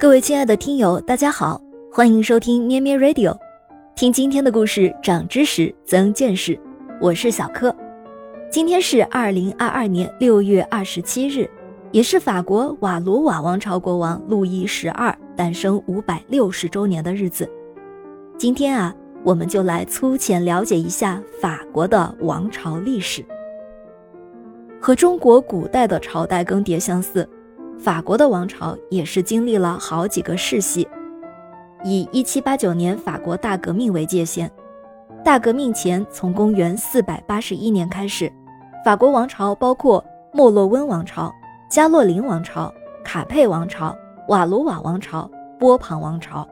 各位亲爱的听友，大家好，欢迎收听咩咩 Radio，听今天的故事，长知识，增见识。我是小柯。今天是二零二二年六月二十七日，也是法国瓦卢瓦王朝国王路易十二诞生五百六十周年的日子。今天啊，我们就来粗浅了解一下法国的王朝历史。和中国古代的朝代更迭相似。法国的王朝也是经历了好几个世系，以1789年法国大革命为界限。大革命前，从公元481年开始，法国王朝包括莫洛温王朝、加洛林王朝、卡佩王朝、瓦卢瓦王朝、波旁王朝。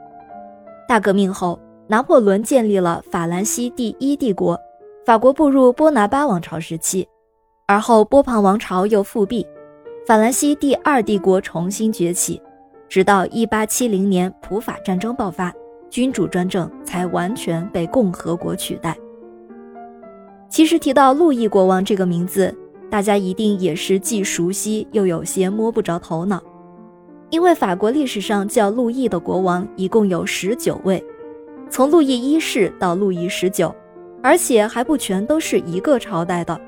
大革命后，拿破仑建立了法兰西第一帝国，法国步入波拿巴王朝时期，而后波旁王朝又复辟。法兰西第二帝国重新崛起，直到1870年普法战争爆发，君主专政才完全被共和国取代。其实提到路易国王这个名字，大家一定也是既熟悉又有些摸不着头脑，因为法国历史上叫路易的国王一共有十九位，从路易一世到路易十九，而且还不全都是一个朝代的，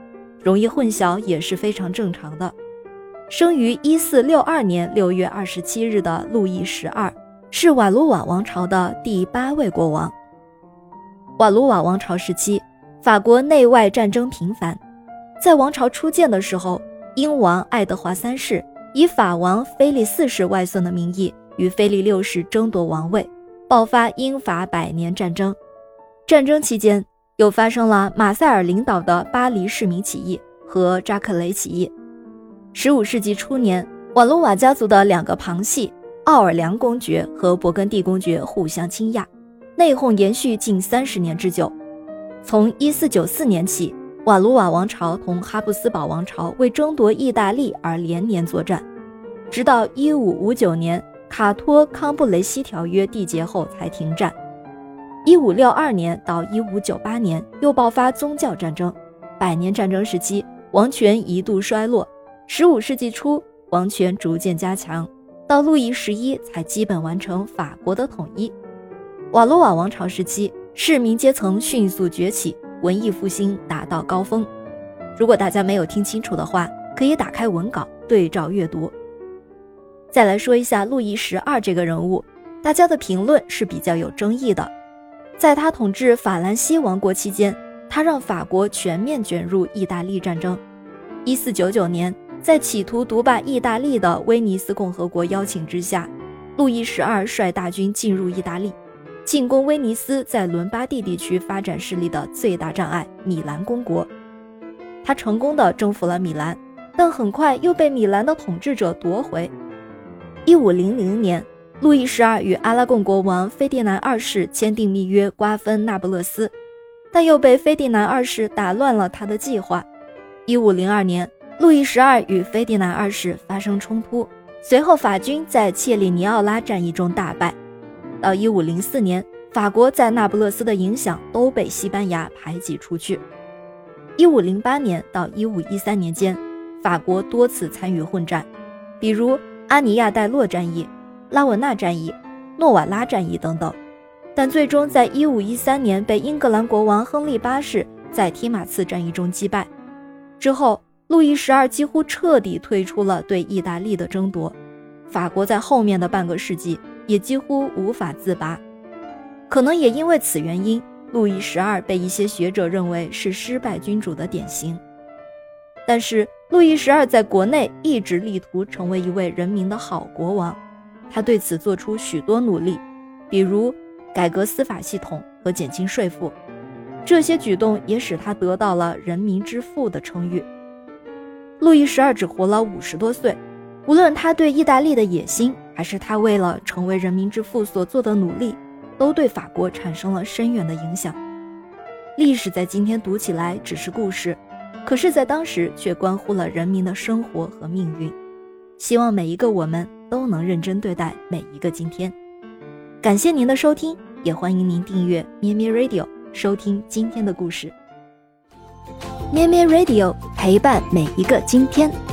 容易混淆也是非常正常的。生于一四六二年六月二十七日的路易十二，是瓦卢瓦王朝的第八位国王。瓦卢瓦王朝时期，法国内外战争频繁。在王朝初建的时候，英王爱德华三世以法王菲利四世外孙的名义与菲利六世争夺王位，爆发英法百年战争。战争期间，又发生了马塞尔领导的巴黎市民起义和扎克雷起义。十五世纪初年，瓦卢瓦家族的两个旁系奥尔良公爵和勃艮第公爵互相倾轧，内讧延续近三十年之久。从一四九四年起，瓦卢瓦王朝同哈布斯堡王朝为争夺意大利而连年作战，直到一五五九年卡托康布雷西条约缔结后才停战。一五六二年到一五九八年又爆发宗教战争，百年战争时期王权一度衰落。十五世纪初，王权逐渐加强，到路易十一才基本完成法国的统一。瓦罗瓦王朝时期，市民阶层迅速崛起，文艺复兴达到高峰。如果大家没有听清楚的话，可以打开文稿对照阅读。再来说一下路易十二这个人物，大家的评论是比较有争议的。在他统治法兰西王国期间，他让法国全面卷入意大利战争。一四九九年。在企图独霸意大利的威尼斯共和国邀请之下，路易十二率大军进入意大利，进攻威尼斯在伦巴第地区发展势力的最大障碍——米兰公国。他成功的征服了米兰，但很快又被米兰的统治者夺回。一五零零年，路易十二与阿拉贡国王菲迪南二世签订密约，瓜分那不勒斯，但又被菲迪南二世打乱了他的计划。一五零二年。路易十二与菲迪南二世发生冲突，随后法军在切里尼奥拉战役中大败。到一五零四年，法国在那不勒斯的影响都被西班牙排挤出去。一五零八年到一五一三年间，法国多次参与混战，比如阿尼亚代洛战役、拉文纳战役、诺瓦拉战役等等，但最终在一五一三年被英格兰国王亨利八世在提马刺战役中击败。之后。路易十二几乎彻底退出了对意大利的争夺，法国在后面的半个世纪也几乎无法自拔。可能也因为此原因，路易十二被一些学者认为是失败君主的典型。但是，路易十二在国内一直力图成为一位人民的好国王，他对此做出许多努力，比如改革司法系统和减轻税负，这些举动也使他得到了“人民之父”的称誉。路易十二只活了五十多岁，无论他对意大利的野心，还是他为了成为人民之父所做的努力，都对法国产生了深远的影响。历史在今天读起来只是故事，可是，在当时却关乎了人民的生活和命运。希望每一个我们都能认真对待每一个今天。感谢您的收听，也欢迎您订阅咩咩 Radio，收听今天的故事。咩咩 Radio 陪伴每一个今天。